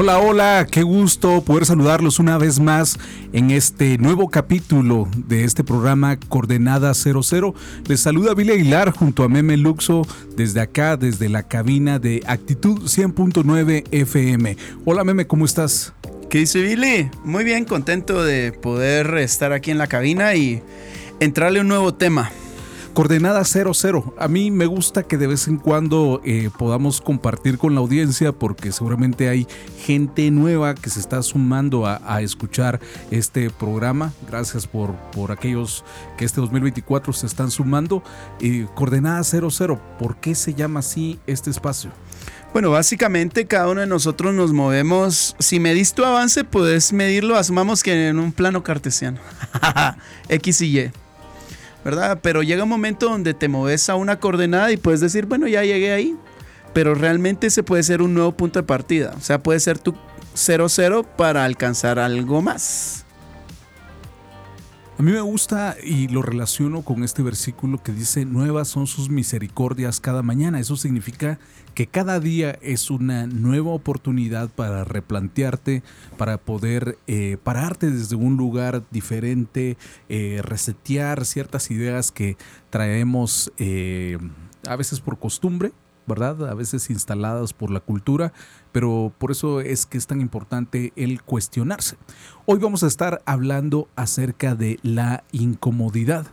Hola, hola, qué gusto poder saludarlos una vez más en este nuevo capítulo de este programa Coordenada 00. Les saluda Billy Aguilar junto a Meme Luxo desde acá, desde la cabina de Actitud 100.9 FM. Hola Meme, ¿cómo estás? ¿Qué dice Billy? Muy bien, contento de poder estar aquí en la cabina y entrarle un nuevo tema. Coordenada 00. A mí me gusta que de vez en cuando eh, podamos compartir con la audiencia porque seguramente hay gente nueva que se está sumando a, escuchar este programa. Gracias por, por aquellos que este 2024 se están sumando. Eh, Coordenada 00. ¿Por qué se llama así este espacio? Bueno, básicamente cada uno de nosotros nos movemos. Si medís tu avance, puedes medirlo, asumamos que en un plano cartesiano. X y Y. Pero llega un momento donde te mueves a una coordenada y puedes decir, bueno, ya llegué ahí. Pero realmente se puede ser un nuevo punto de partida. O sea, puede ser tu 0-0 para alcanzar algo más. A mí me gusta y lo relaciono con este versículo que dice, nuevas son sus misericordias cada mañana. Eso significa que cada día es una nueva oportunidad para replantearte, para poder eh, pararte desde un lugar diferente, eh, resetear ciertas ideas que traemos eh, a veces por costumbre, ¿verdad? A veces instaladas por la cultura, pero por eso es que es tan importante el cuestionarse. Hoy vamos a estar hablando acerca de la incomodidad.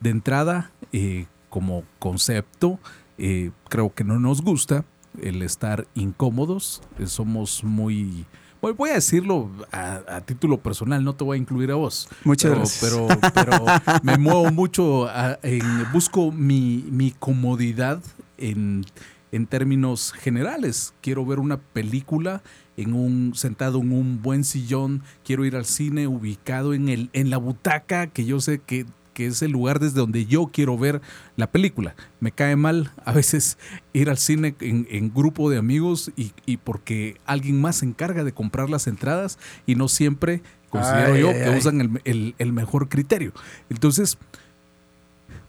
De entrada, eh, como concepto, eh, creo que no nos gusta el estar incómodos. Eh, somos muy... Voy a decirlo a, título personal, no te voy a incluir a vos. Muchas gracias. Pero, pero me muevo mucho, en, busco mi, mi comodidad en en términos generales. Quiero ver una película en un sentado en un buen sillón, quiero ir al cine ubicado en el en la butaca que yo sé que, es el lugar desde donde yo quiero ver la película. Me cae mal a veces ir al cine en, grupo de amigos y, porque alguien más se encarga de comprar las entradas y no siempre considero yo que usan el, el mejor criterio. Entonces,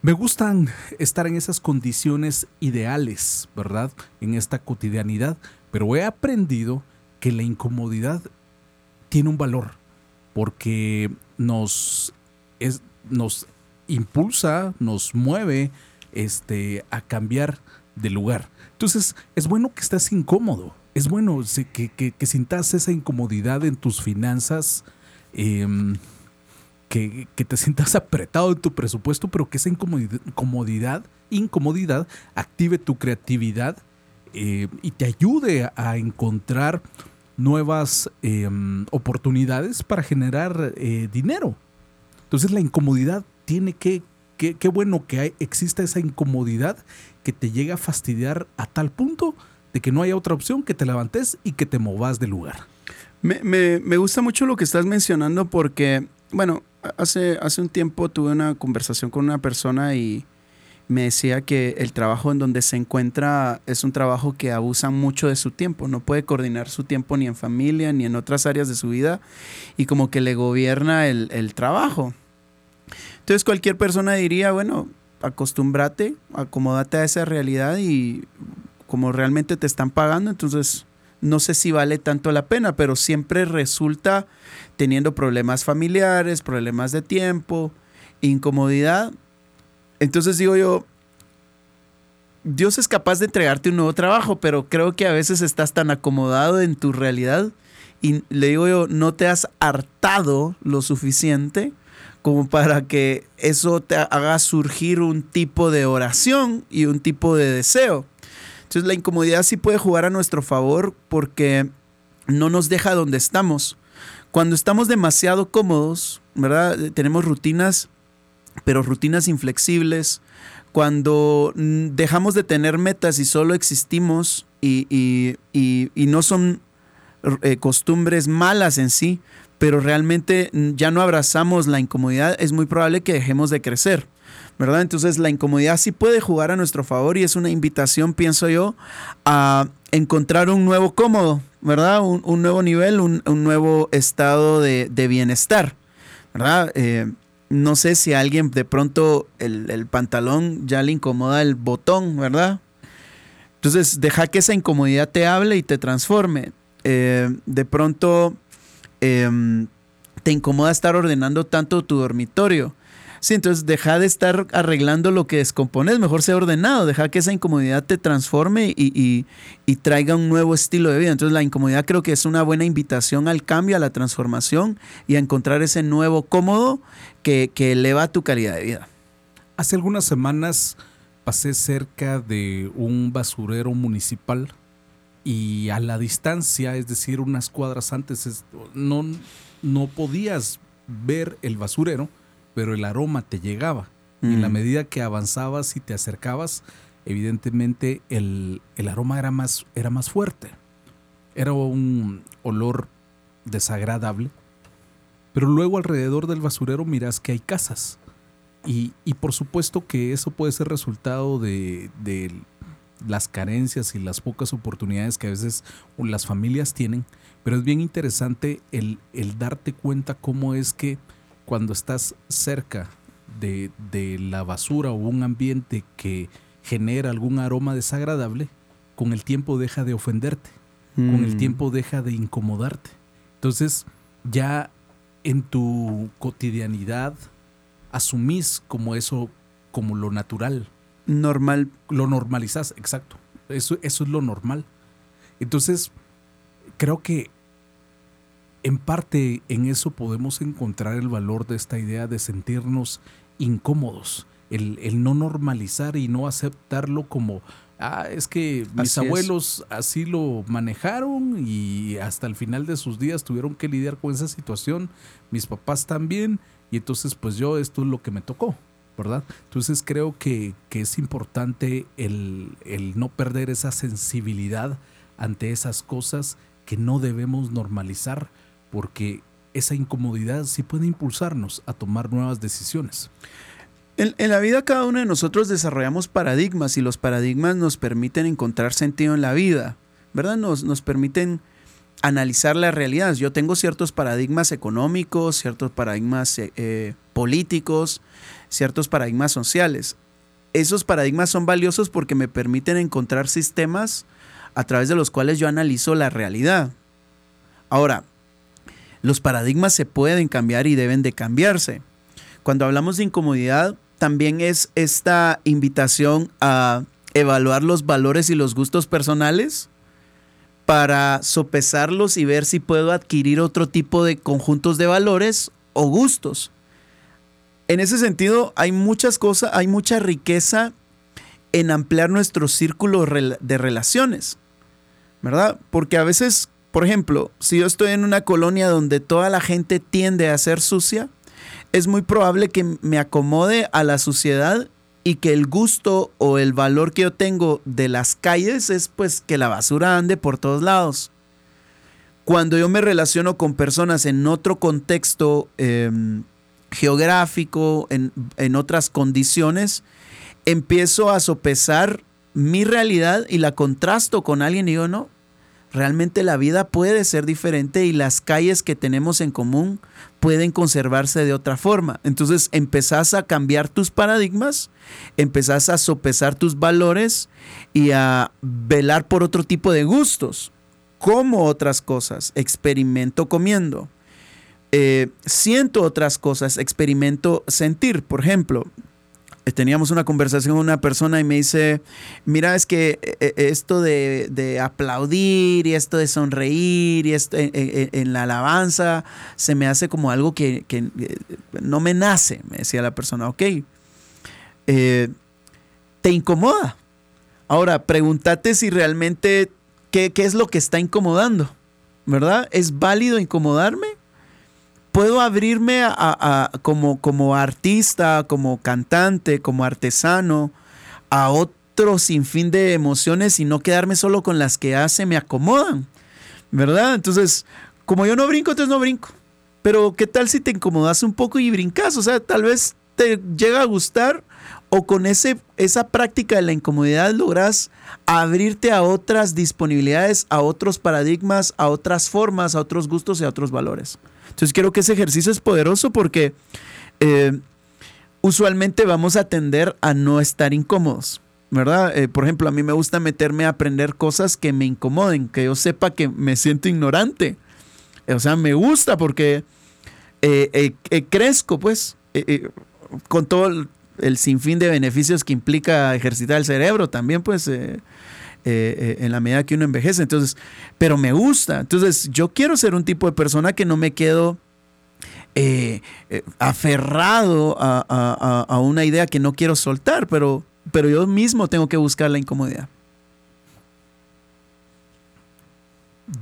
me gustan estar en esas condiciones ideales, ¿verdad? En esta cotidianidad, pero he aprendido que la incomodidad tiene un valor porque nos, nos impulsa, nos mueve este, a cambiar de lugar. Entonces, es bueno que estés incómodo, es bueno que, que, que sintas esa incomodidad en tus finanzas. Em, que, te sientas apretado en tu presupuesto, pero que esa incomodidad, incomodidad, active tu creatividad eh, y te ayude a encontrar nuevas em, oportunidades para generar eh, dinero. Entonces la incomodidad tiene que, qué bueno que exista esa incomodidad que te llega a fastidiar a tal punto de que no haya otra opción que te levantes y que te movas de lugar. Me, me gusta mucho lo que estás mencionando porque, bueno, hace, hace un tiempo tuve una conversación con una persona y me decía que el trabajo en donde se encuentra es un trabajo que abusa mucho de su tiempo, no puede coordinar su tiempo ni en familia ni en otras áreas de su vida y como que le gobierna el, el trabajo. Entonces cualquier persona diría, bueno, acostúmbrate, acomódate a esa realidad y como realmente te están pagando, entonces no sé si vale tanto la pena, pero siempre resulta teniendo problemas familiares, problemas de tiempo, incomodidad. Entonces digo yo, Dios es capaz de entregarte un nuevo trabajo, pero creo que a veces estás tan acomodado en tu realidad y le digo yo, no te has hartado lo suficiente como para que eso te haga surgir un tipo de oración y un tipo de deseo. Entonces la incomodidad sí puede jugar a nuestro favor porque no nos deja donde estamos. Cuando estamos demasiado cómodos, ¿verdad? Tenemos rutinas, pero rutinas inflexibles. Cuando dejamos de tener metas y solo existimos y, no son eh, costumbres malas en sí, pero realmente ya no abrazamos la incomodidad, es muy probable que dejemos de crecer. ¿verdad? Entonces la incomodidad sí puede jugar a nuestro favor y es una invitación, pienso yo, a encontrar un nuevo cómodo, ¿verdad? Un, nuevo nivel, un, nuevo estado de, bienestar, ¿verdad? Eh, no sé si a alguien de pronto el, pantalón ya le incomoda el botón, ¿verdad? Entonces deja que esa incomodidad te hable y te transforme. Eh, de pronto em, te incomoda estar ordenando tanto tu dormitorio. Sí, entonces deja de estar arreglando lo que descompones, mejor sea ordenado, deja que esa incomodidad te transforme y, traiga un nuevo estilo de vida. Entonces la incomodidad creo que es una buena invitación al cambio, a la transformación y a encontrar ese nuevo cómodo que, que eleva tu calidad de vida. Hace algunas semanas pasé cerca de un basurero municipal y a la distancia, es decir, unas cuadras antes, no, no podías ver el basurero, pero el aroma te llegaba. Y en la mm. medida que avanzabas y te acercabas, evidentemente el, aroma era más, era más fuerte. Era un olor desagradable. Pero luego alrededor del basurero miras que hay casas. Y, por supuesto que eso puede ser resultado de, de, las carencias y las pocas oportunidades que a veces las familias tienen. Pero es bien interesante el, el darte cuenta cómo es que cuando estás cerca de, la basura o un ambiente que genera algún aroma desagradable, con el tiempo deja de ofenderte, con el mm. tiempo deja de incomodarte. Entonces, ya en tu cotidianidad asumís como eso, como lo natural. Normal. Lo normalizás, exacto. Eso, eso es lo normal. Entonces, creo que en parte en eso podemos encontrar el valor de esta idea de sentirnos incómodos, el, no normalizar y no aceptarlo como, ah, es que mis abuelos así lo manejaron y hasta el final de sus días tuvieron que lidiar con esa situación, mis papás también, y entonces pues yo esto es lo que me tocó. ¿verdad? Entonces creo que, que es importante el, el no perder esa sensibilidad ante esas cosas que no debemos normalizar porque esa incomodidad sí puede impulsarnos a tomar nuevas decisiones. En, la vida cada uno de nosotros desarrollamos paradigmas y los paradigmas nos permiten encontrar sentido en la vida, ¿verdad? Nos, nos permiten analizar la realidad. Yo tengo ciertos paradigmas económicos, ciertos paradigmas eh, eh, políticos, ciertos paradigmas sociales. Esos paradigmas son valiosos porque me permiten encontrar sistemas a través de los cuales yo analizo la realidad. Ahora, los paradigmas se pueden cambiar y deben de cambiarse. Cuando hablamos de incomodidad, también es esta invitación a evaluar los valores y los gustos personales para sopesarlos y ver si puedo adquirir otro tipo de conjuntos de valores o gustos. En ese sentido, hay muchas cosas, hay mucha riqueza en ampliar nuestro círculo de relaciones, ¿verdad? Porque a veces por ejemplo, si yo estoy en una colonia donde toda la gente tiende a ser sucia, es muy probable que me acomode a la suciedad y que el gusto o el valor que yo tengo de las calles es pues que la basura ande por todos lados. Cuando yo me relaciono con personas en otro contexto em, geográfico, en, en otras condiciones, empiezo a sopesar mi realidad y la contrasto con alguien y yo no, realmente la vida puede ser diferente y las calles que tenemos en común pueden conservarse de otra forma. Entonces empezás a cambiar tus paradigmas, empezás a sopesar tus valores y a velar por otro tipo de gustos, como otras cosas. Experimento comiendo. Eh, siento otras cosas, experimento sentir. Por ejemplo, teníamos una conversación con una persona y me dice, mira, es que eh, eh, esto de, aplaudir y esto de sonreír y esto en, la alabanza se me hace como algo que, no me nace, me decía la persona, ok, eh, te incomoda. Ahora, pregúntate si realmente, ¿qué, ¿qué es lo que está incomodando? ¿Verdad? ¿Es válido incomodarme? Puedo abrirme a, como, artista, como cantante, como artesano, a otro sinfín de emociones y no quedarme solo con las que hace me acomodan. ¿verdad? Entonces, como yo no brinco, entonces no brinco. Pero ¿qué tal si te incomodas un poco y brincas? O sea, tal vez te llega a gustar o con ese, esa práctica de la incomodidad logras abrirte a otras disponibilidades, a otros paradigmas, a otras formas, a otros gustos y a otros valores. Entonces creo que ese ejercicio es poderoso porque eh, usualmente vamos a tender a no estar incómodos. ¿Verdad? Eh, por ejemplo, a mí me gusta meterme a aprender cosas que me incomoden, que yo sepa que me siento ignorante. O sea, me gusta porque eh, crezco, pues, con todo el sinfín de beneficios que implica ejercitar el cerebro también, pues, eh, eh, eh, en la medida que uno envejece. Entonces, pero me gusta. Entonces, yo quiero ser un tipo de persona que no me quedo aferrado a, una idea que no quiero soltar, pero, pero yo mismo tengo que buscar la incomodidad.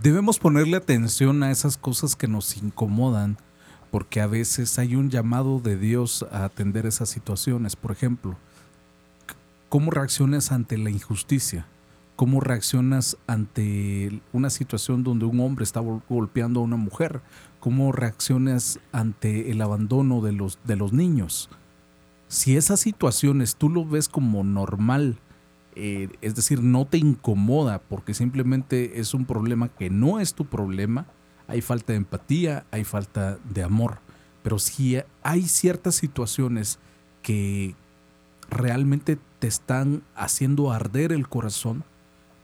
Debemos ponerle atención a esas cosas que nos incomodan porque a veces hay un llamado de Dios a atender esas situaciones. Por ejemplo, ¿cómo reaccionas ante la injusticia? ¿Cómo reaccionas ante una situación donde un hombre está golpeando a una mujer? ¿Cómo reaccionas ante el abandono de los, de los niños? Si esas situaciones tú lo ves como normal, eh, es decir, no te incomoda porque simplemente es un problema que no es tu problema, hay falta de empatía, hay falta de amor. Pero si hay ciertas situaciones que realmente te están haciendo arder el corazón,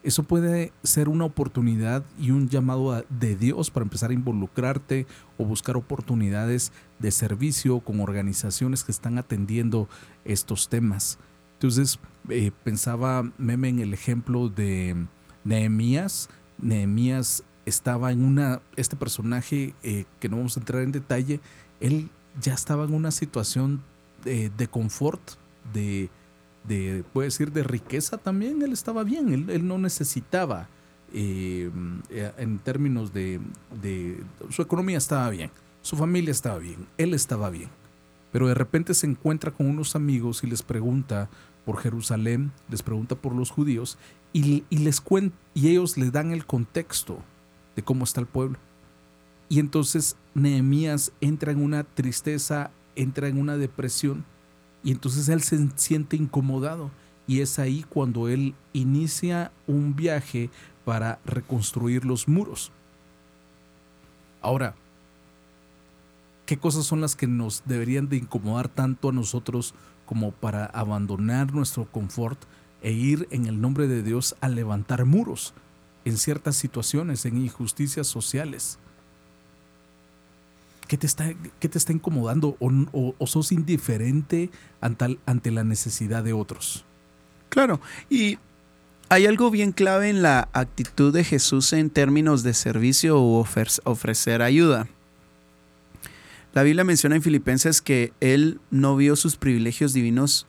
eso puede ser una oportunidad y un llamado de Dios para empezar a involucrarte o buscar oportunidades de servicio con organizaciones que están atendiendo estos temas. Entonces, eh, pensaba Meme en el ejemplo de Nehemías. Nehemías estaba en una, este personaje eh, que no vamos a entrar en detalle, él ya estaba en una situación de, confort, de, de, puede decir, de riqueza también, él estaba bien, él, no necesitaba, eh, eh, en términos de, de, su economía estaba bien, su familia estaba bien, él estaba bien, pero de repente se encuentra con unos amigos y les pregunta por Jerusalén, les pregunta por los judíos y, y les y ellos le dan el contexto de cómo está el pueblo. Y entonces Nehemías entra en una tristeza, entra en una depresión y entonces él se siente incomodado y es ahí cuando él inicia un viaje para reconstruir los muros. Ahora, ¿qué cosas son las que nos deberían de incomodar tanto a nosotros como para abandonar nuestro confort e ir en el nombre de Dios a levantar muros? En ciertas situaciones, en injusticias sociales. ¿Qué te está, te está incomodando o, sos indiferente ante, ante la necesidad de otros? Claro, y hay algo bien clave en la actitud de Jesús en términos de servicio o ofrecer ayuda. La Biblia menciona en Filipenses que él no vio sus privilegios divinos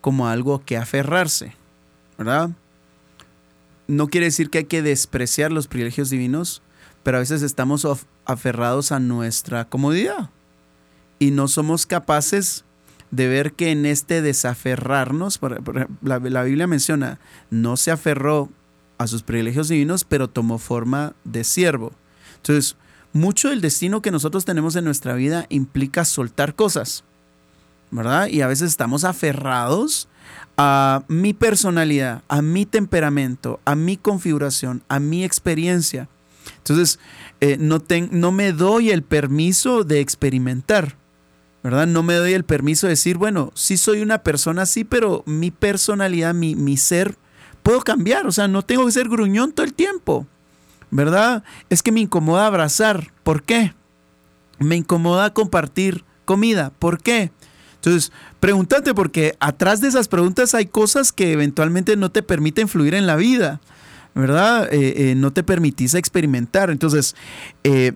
como algo que aferrarse, ¿verdad? No quiere decir que hay que despreciar los privilegios divinos, pero a veces estamos aferrados a nuestra comodidad y no somos capaces de ver que en este desaferrarnos, la, la Biblia menciona, no se aferró a sus privilegios divinos, pero tomó forma de siervo. Entonces, mucho del destino que nosotros tenemos en nuestra vida implica soltar cosas, ¿verdad? Y a veces estamos aferrados a mi personalidad, a mi temperamento, a mi configuración, a mi experiencia. Entonces, eh, no, no me doy el permiso de experimentar, ¿verdad? No me doy el permiso de decir, bueno, sí soy una persona así, pero mi personalidad, mi, mi ser, puedo cambiar. O sea, no tengo que ser gruñón todo el tiempo, ¿verdad? Es que me incomoda abrazar. ¿Por qué? Me incomoda compartir comida. ¿Por qué? Entonces, pregúntate porque atrás de esas preguntas hay cosas que eventualmente no te permiten fluir en la vida, ¿verdad? Eh, eh, no te permitís experimentar. Entonces, eh,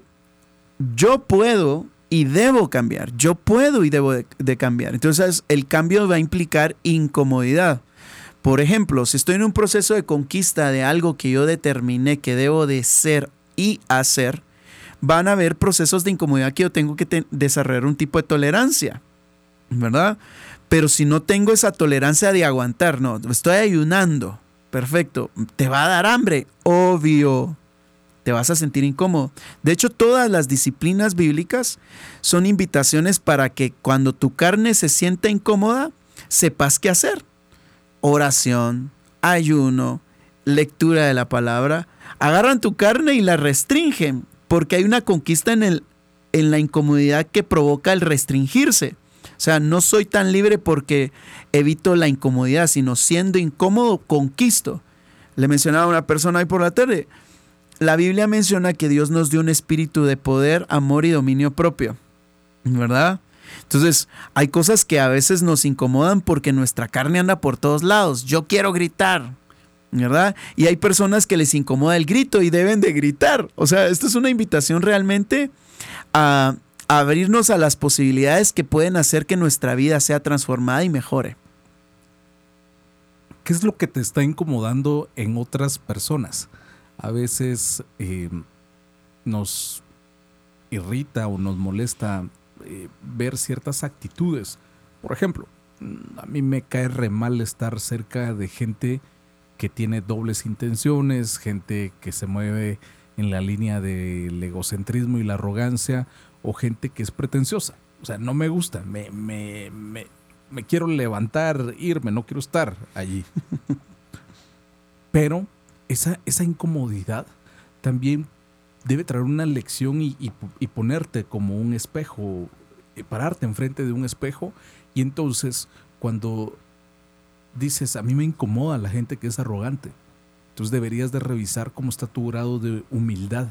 yo puedo y debo cambiar. Yo puedo y debo de, cambiar. Entonces, el cambio va a implicar incomodidad. Por ejemplo, si estoy en un proceso de conquista de algo que yo determiné que debo de ser y hacer, van a haber procesos de incomodidad que yo tengo que desarrollar un tipo de tolerancia. ¿Verdad? Pero si no tengo esa tolerancia de aguantar, no, estoy ayunando, perfecto, te va a dar hambre, obvio, te vas a sentir incómodo. De hecho, todas las disciplinas bíblicas son invitaciones para que cuando tu carne se sienta incómoda, sepas qué hacer. Oración, ayuno, lectura de la palabra. Agarran tu carne y la restringen, porque hay una conquista en, el, en la incomodidad que provoca el restringirse. O sea, no soy tan libre porque evito la incomodidad, sino siendo incómodo, conquisto. Le mencionaba a una persona ahí por la tarde, la Biblia menciona que Dios nos dio un espíritu de poder, amor y dominio propio, ¿verdad? Entonces, hay cosas que a veces nos incomodan porque nuestra carne anda por todos lados. Yo quiero gritar, ¿verdad? Y hay personas que les incomoda el grito y deben de gritar. O sea, esto es una invitación realmente a, abrirnos a las posibilidades que pueden hacer que nuestra vida sea transformada y mejore. ¿Qué es lo que te está incomodando en otras personas? a veces eh, nos irrita o nos molesta eh, ver ciertas actitudes. Por ejemplo, mm, a mí me cae re mal estar cerca de gente que tiene dobles intenciones, gente que se mueve en la línea del egocentrismo y la arrogancia, o gente que es pretenciosa. O sea, no me gusta, me, me, me, me quiero levantar, irme, no quiero estar allí. Pero esa, esa incomodidad también debe traer una lección y, ponerte como un espejo, eh, pararte enfrente de un espejo y entonces cuando dices, a mí me incomoda la gente que es arrogante, entonces deberías de revisar cómo está tu grado de humildad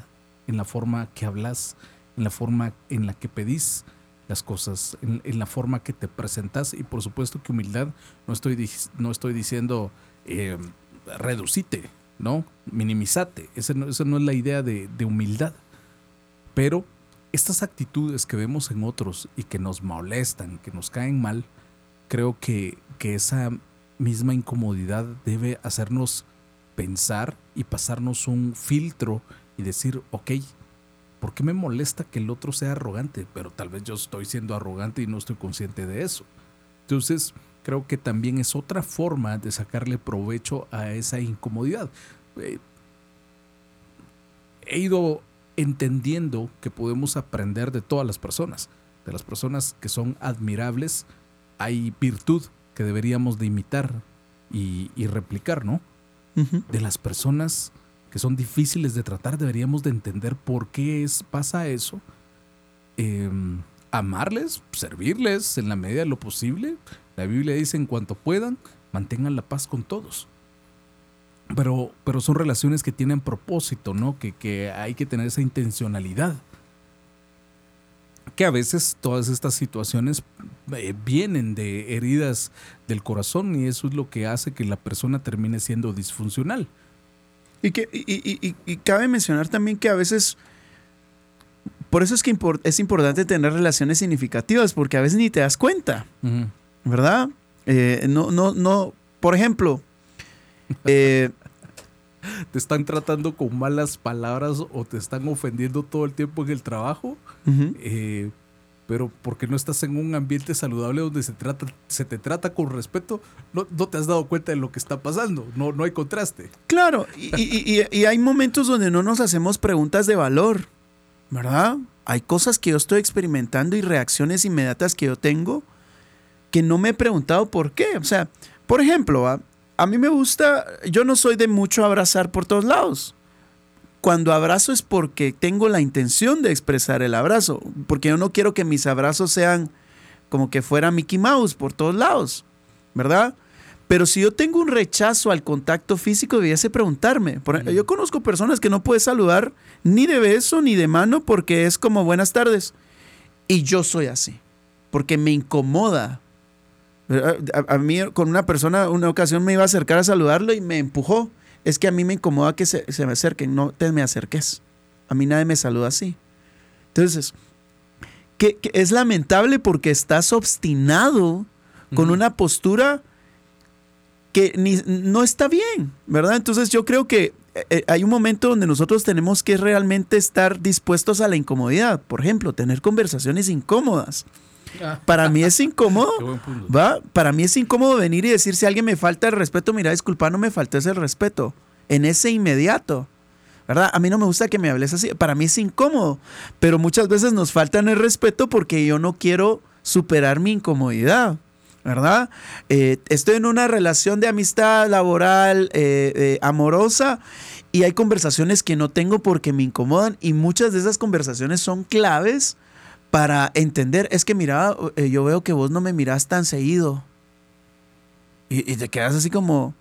en la forma que hablas, en la forma en la que pedís las cosas, en, la forma que te presentas y por supuesto que humildad no estoy, no estoy diciendo eh, reducite, ¿no? Minimizate. Esa no, no es la idea de, humildad. Pero estas actitudes que vemos en otros y que nos molestan, que nos caen mal, creo que, que esa misma incomodidad debe hacernos pensar y pasarnos un filtro y decir, ok, ¿por qué me molesta que el otro sea arrogante? Pero tal vez yo estoy siendo arrogante y no estoy consciente de eso. Entonces, creo que también es otra forma de sacarle provecho a esa incomodidad. Eh, he ido entendiendo que podemos aprender de todas las personas, de las personas que son admirables, hay virtud que deberíamos de imitar y, replicar, ¿no? De las personas que son difíciles de tratar, deberíamos de entender por qué es, pasa eso. Em, amarles, servirles en la medida de lo posible, la Biblia dice, en cuanto puedan, mantengan la paz con todos. Pero, pero son relaciones que tienen propósito, ¿no? Que, que hay que tener esa intencionalidad. Que a veces todas estas situaciones eh, vienen de heridas del corazón y eso es lo que hace que la persona termine siendo disfuncional. Y, que, y, y cabe mencionar también que a veces por eso es que es importante tener relaciones significativas, porque a veces ni te das cuenta. ¿verdad? Eh, no, no, no, por ejemplo, eh, te están tratando con malas palabras o te están ofendiendo todo el tiempo en el trabajo, eh, pero porque no estás en un ambiente saludable donde se, trata, se te trata con respeto, no, te has dado cuenta de lo que está pasando, no, no hay contraste. Claro, y, y hay momentos donde no nos hacemos preguntas de valor, ¿verdad? Hay cosas que yo estoy experimentando y reacciones inmediatas que yo tengo que no me he preguntado por qué. O sea, por ejemplo, a, mí me gusta, yo no soy de mucho abrazar por todos lados. Cuando abrazo es porque tengo la intención de expresar el abrazo, porque yo no quiero que mis abrazos sean como que fuera Mickey Mouse por todos lados, ¿verdad? Pero si yo tengo un rechazo al contacto físico, debiese preguntarme. yo conozco personas que no pueden saludar ni de beso ni de mano porque es como buenas tardes. Y yo soy así, porque me incomoda a, mí con una persona, una ocasión me iba a acercar a saludarlo y me empujó. Es que a mí me incomoda que se, me acerquen, no te me acerques. A mí nadie me saluda así. Entonces, que, es lamentable porque estás obstinado con una postura que no está bien, ¿verdad? Entonces yo creo que eh, eh, hay un momento donde nosotros tenemos que realmente estar dispuestos a la incomodidad. Por ejemplo, tener conversaciones incómodas. Para mí es incómodo, ¿va? Para mí es incómodo venir y decir si alguien me falta el respeto, mira, disculpa, no me faltó ese respeto. En ese inmediato, ¿verdad? A mí no me gusta que me hables así. Para mí es incómodo, pero muchas veces nos faltan el respeto porque yo no quiero superar mi incomodidad. ¿Verdad? Eh, estoy en una relación de amistad laboral, eh, eh, amorosa, y hay conversaciones que no tengo porque me incomodan, y muchas de esas conversaciones son claves para entender. Es que, mira, yo veo que vos no me mirás tan seguido. Y, y te quedas así como,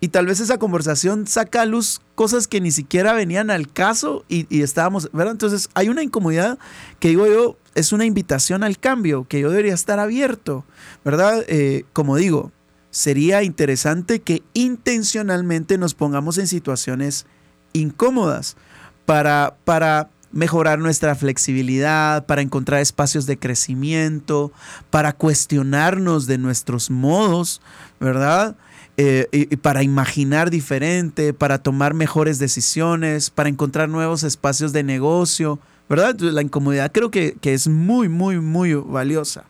y tal vez esa conversación saca a luz cosas que ni siquiera venían al caso y, estábamos, ¿verdad? Entonces hay una incomodidad que digo yo, es una invitación al cambio, que yo debería estar abierto, ¿verdad? Eh, como digo, sería interesante que intencionalmente nos pongamos en situaciones incómodas para, para mejorar nuestra flexibilidad, para encontrar espacios de crecimiento, para cuestionarnos de nuestros modos, ¿verdad? Eh, y, para imaginar diferente, para tomar mejores decisiones, para encontrar nuevos espacios de negocio, ¿verdad? La incomodidad creo que, que es muy, muy, muy valiosa.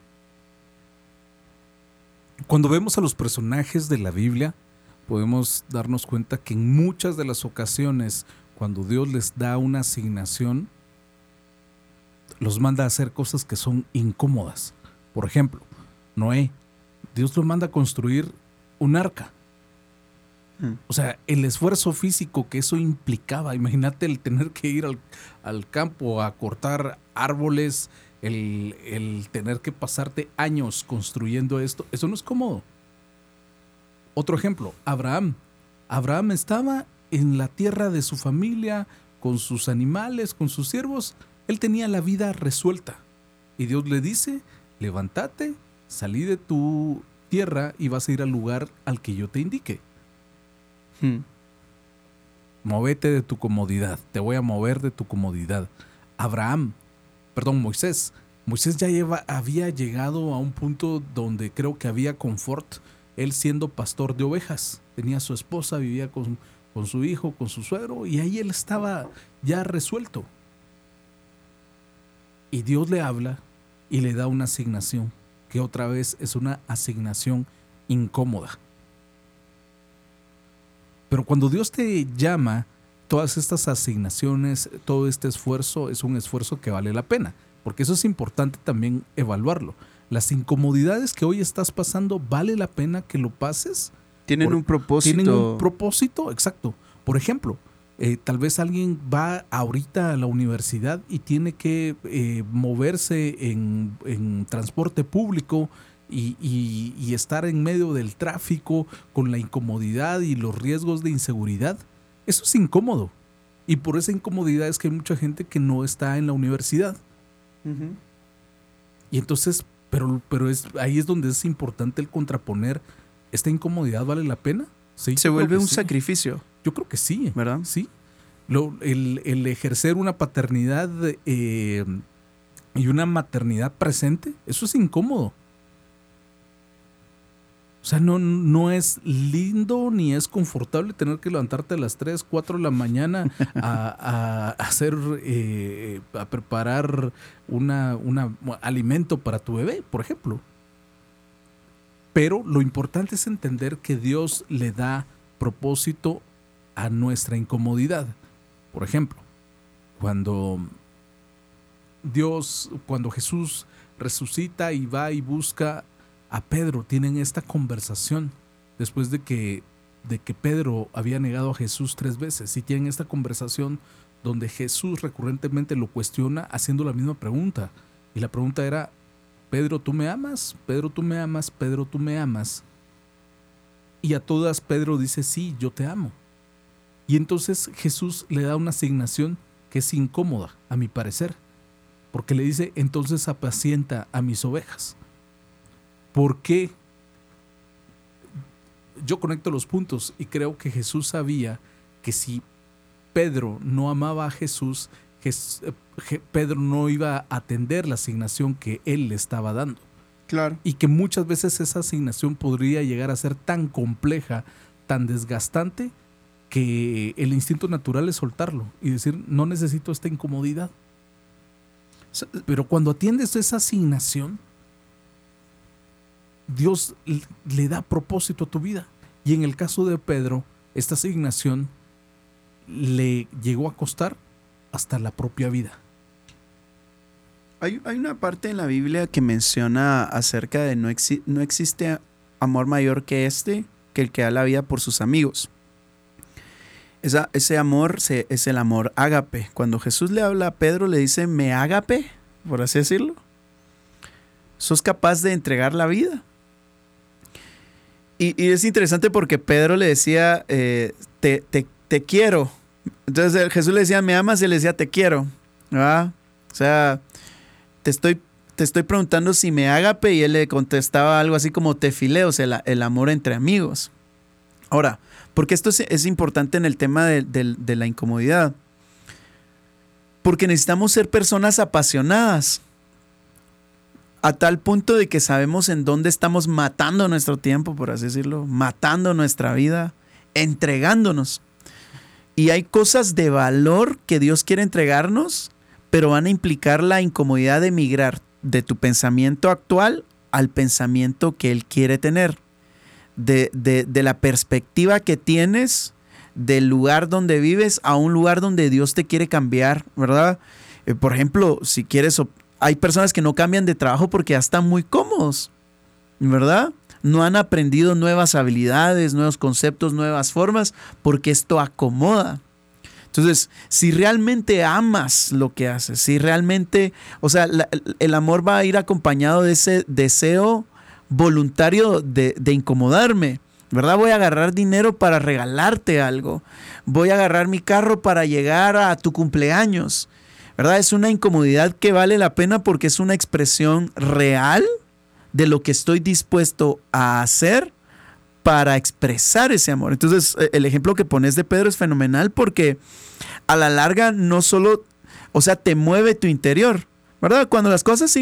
Cuando vemos a los personajes de la Biblia, podemos darnos cuenta que en muchas de las ocasiones, cuando Dios les da una asignación, los manda a hacer cosas que son incómodas. Por ejemplo, Noé, Dios lo manda a construir un arca. O sea, el esfuerzo físico que eso implicaba, imagínate el tener que ir al, campo a cortar árboles, el, el, tener que pasarte años construyendo esto, eso no es cómodo. Otro ejemplo, Abraham. Abraham estaba en la tierra de su familia, con sus animales, con sus siervos. Él tenía la vida resuelta. Y Dios le dice, levántate, salí de tu tierra y vas a ir al lugar al que yo te indique. Hmm. Movete de tu comodidad, te voy a mover de tu comodidad. Abraham, perdón, Moisés. Moisés ya lleva, había llegado a un punto donde creo que había confort, él siendo pastor de ovejas. Tenía su esposa, vivía con, con su hijo, con su suegro, y ahí él estaba ya resuelto. Y Dios le habla y le da una asignación, que otra vez es una asignación incómoda. Pero cuando Dios te llama, todas estas asignaciones, todo este esfuerzo es un esfuerzo que vale la pena, porque eso es importante también evaluarlo. Las incomodidades que hoy estás pasando, ¿vale la pena que lo pases? Tienen un propósito. Tienen un propósito, exacto. Por ejemplo, eh, tal vez alguien va ahorita a la universidad y tiene que eh, moverse en, en, transporte público y, estar en medio del tráfico con la incomodidad y los riesgos de inseguridad, eso es incómodo. Y por esa incomodidad es que hay mucha gente que no está en la universidad. Y entonces, pero, pero es, ahí es donde es importante el contraponer, ¿esta incomodidad vale la pena? Sí, Se vuelve un sacrificio. Yo creo que sí. ¿Verdad? Sí. Lo, el, ejercer una paternidad eh, y una maternidad presente, eso es incómodo. O sea, no, no es lindo ni es confortable tener que levantarte a las 3, 4 de la mañana a, hacer, eh, a preparar una, un alimento para tu bebé, por ejemplo. Pero lo importante es entender que Dios le da propósito a nuestra incomodidad. Por ejemplo, cuando Dios, cuando Jesús resucita y va y busca a Pedro tienen esta conversación después de que, de que Pedro había negado a Jesús tres veces y tienen esta conversación donde Jesús recurrentemente lo cuestiona haciendo la misma pregunta. Y la pregunta era, Pedro, ¿tú me amas? Pedro, ¿tú me amas? Pedro, ¿tú me amas? Y a todas Pedro dice, sí, yo te amo. Y entonces Jesús le da una asignación que es incómoda, a mi parecer, porque le dice, entonces apacienta a mis ovejas. ¿Por qué? Yo conecto los puntos y creo que Jesús sabía que si Pedro no amaba a Jesús, eh, Pedro no iba a atender la asignación que él le estaba dando. Claro. Y que muchas veces esa asignación podría llegar a ser tan compleja, tan desgastante, que el instinto natural es soltarlo y decir, no necesito esta incomodidad. Pero cuando atiendes esa asignación, Dios le da propósito a tu vida. Y en el caso de Pedro, esta asignación le llegó a costar hasta la propia vida. Hay, una parte en la Biblia que menciona acerca de no, no existe amor mayor que este, que el que da la vida por sus amigos. ese amor es el amor ágape. Cuando Jesús le habla a Pedro, le dice, me ágape, por así decirlo. Sos capaz de entregar la vida. Y, es interesante porque Pedro le decía, eh, te, te, quiero. Entonces Jesús le decía, me amas, y le decía, te quiero. O sea, te estoy, te estoy preguntando si me agape y él le contestaba algo así como te fileo, o sea, el, amor entre amigos. Ahora, porque esto es, importante en el tema de, la incomodidad. Porque necesitamos ser personas apasionadas a tal punto de que sabemos en dónde estamos matando nuestro tiempo, por así decirlo, matando nuestra vida, entregándonos. Y hay cosas de valor que Dios quiere entregarnos pero van a implicar la incomodidad de migrar de tu pensamiento actual al pensamiento que Él quiere tener, de, la perspectiva que tienes del lugar donde vives a un lugar donde Dios te quiere cambiar, ¿verdad? Eh, por ejemplo, si quieres, hay personas que no cambian de trabajo porque ya están muy cómodos, ¿verdad? No han aprendido nuevas habilidades, nuevos conceptos, nuevas formas, porque esto acomoda. Entonces, si realmente amas lo que haces, si realmente, o sea, el amor va a ir acompañado de ese deseo voluntario de, incomodarme. ¿verdad? Voy a agarrar dinero para regalarte algo. Voy a agarrar mi carro para llegar a tu cumpleaños. ¿Verdad? Es una incomodidad que vale la pena porque es una expresión real de lo que estoy dispuesto a hacer para expresar ese amor. Entonces, e, el ejemplo que pones de Pedro es fenomenal porque a la larga no solo, o sea, te mueve tu interior, ¿verdad? Cuando las cosas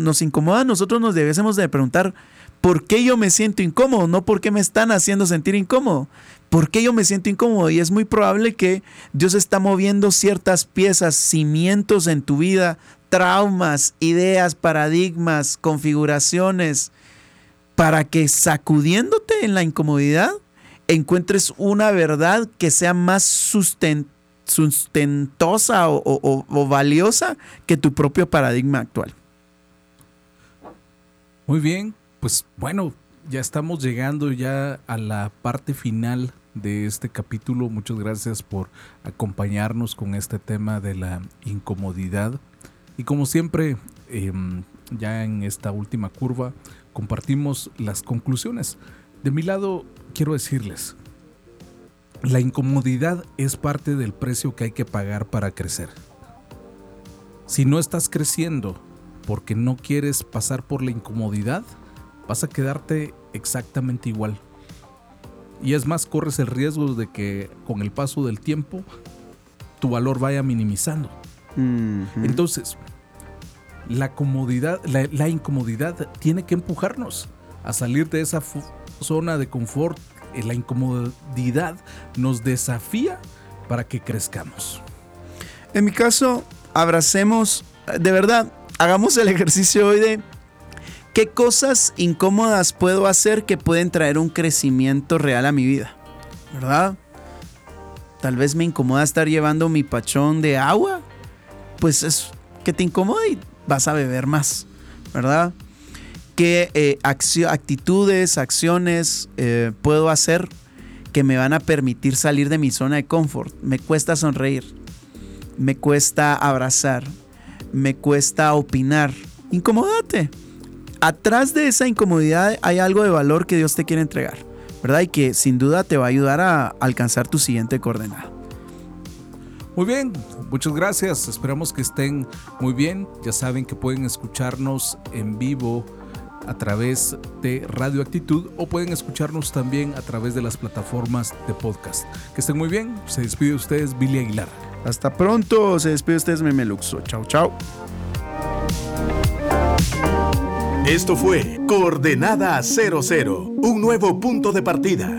nos incomodan, nosotros nos debiésemos de preguntar, ¿por qué yo me siento incómodo? No por qué me están haciendo sentir incómodo. ¿Por qué yo me siento incómodo? Y es muy probable que Dios está moviendo ciertas piezas, cimientos en tu vida, traumas, ideas, paradigmas, configuraciones, para que sacudiéndote en la incomodidad encuentres una verdad que sea más sustentosa o, valiosa que tu propio paradigma actual. Muy bien, pues bueno, ya estamos llegando ya a la parte final de este capítulo. Muchas gracias por acompañarnos con este tema de la incomodidad. Y como siempre, em, ya en esta última curva, compartimos las conclusiones. De mi lado, quiero decirles, la incomodidad es parte del precio que hay que pagar para crecer. Si no estás creciendo porque no quieres pasar por la incomodidad, vas a quedarte exactamente igual. Y es más, corres el riesgo de que con el paso del tiempo tu valor vaya minimizando. Entonces, la comodidad, la, incomodidad tiene que empujarnos a salir de esa zona de confort. Eh, la incomodidad nos desafía para que crezcamos. En mi caso, abracemos, de verdad, hagamos el ejercicio hoy de qué cosas incómodas puedo hacer que pueden traer un crecimiento real a mi vida, ¿verdad? Tal vez me incomoda estar llevando mi pachón de agua, pues es que te incomoda y vas a beber más, ¿verdad? ¿Qué eh, actitudes, acciones eh, puedo hacer que me van a permitir salir de mi zona de confort? Me cuesta sonreír, me cuesta abrazar, me cuesta opinar. Incomódate. Atrás de esa incomodidad hay algo de valor que Dios te quiere entregar, ¿verdad? Y que sin duda te va a ayudar a alcanzar tu siguiente coordenada. Muy bien, muchas gracias. Esperamos que estén muy bien. Ya saben que pueden escucharnos en vivo a través de Radio Actitud o pueden escucharnos también a través de las plataformas de podcast. Que estén muy bien. Se despide de ustedes Billy Aguilar. Hasta pronto. Se despide de ustedes Memeluxo. Chao, chao. Esto fue Coordenada 00, un nuevo punto de partida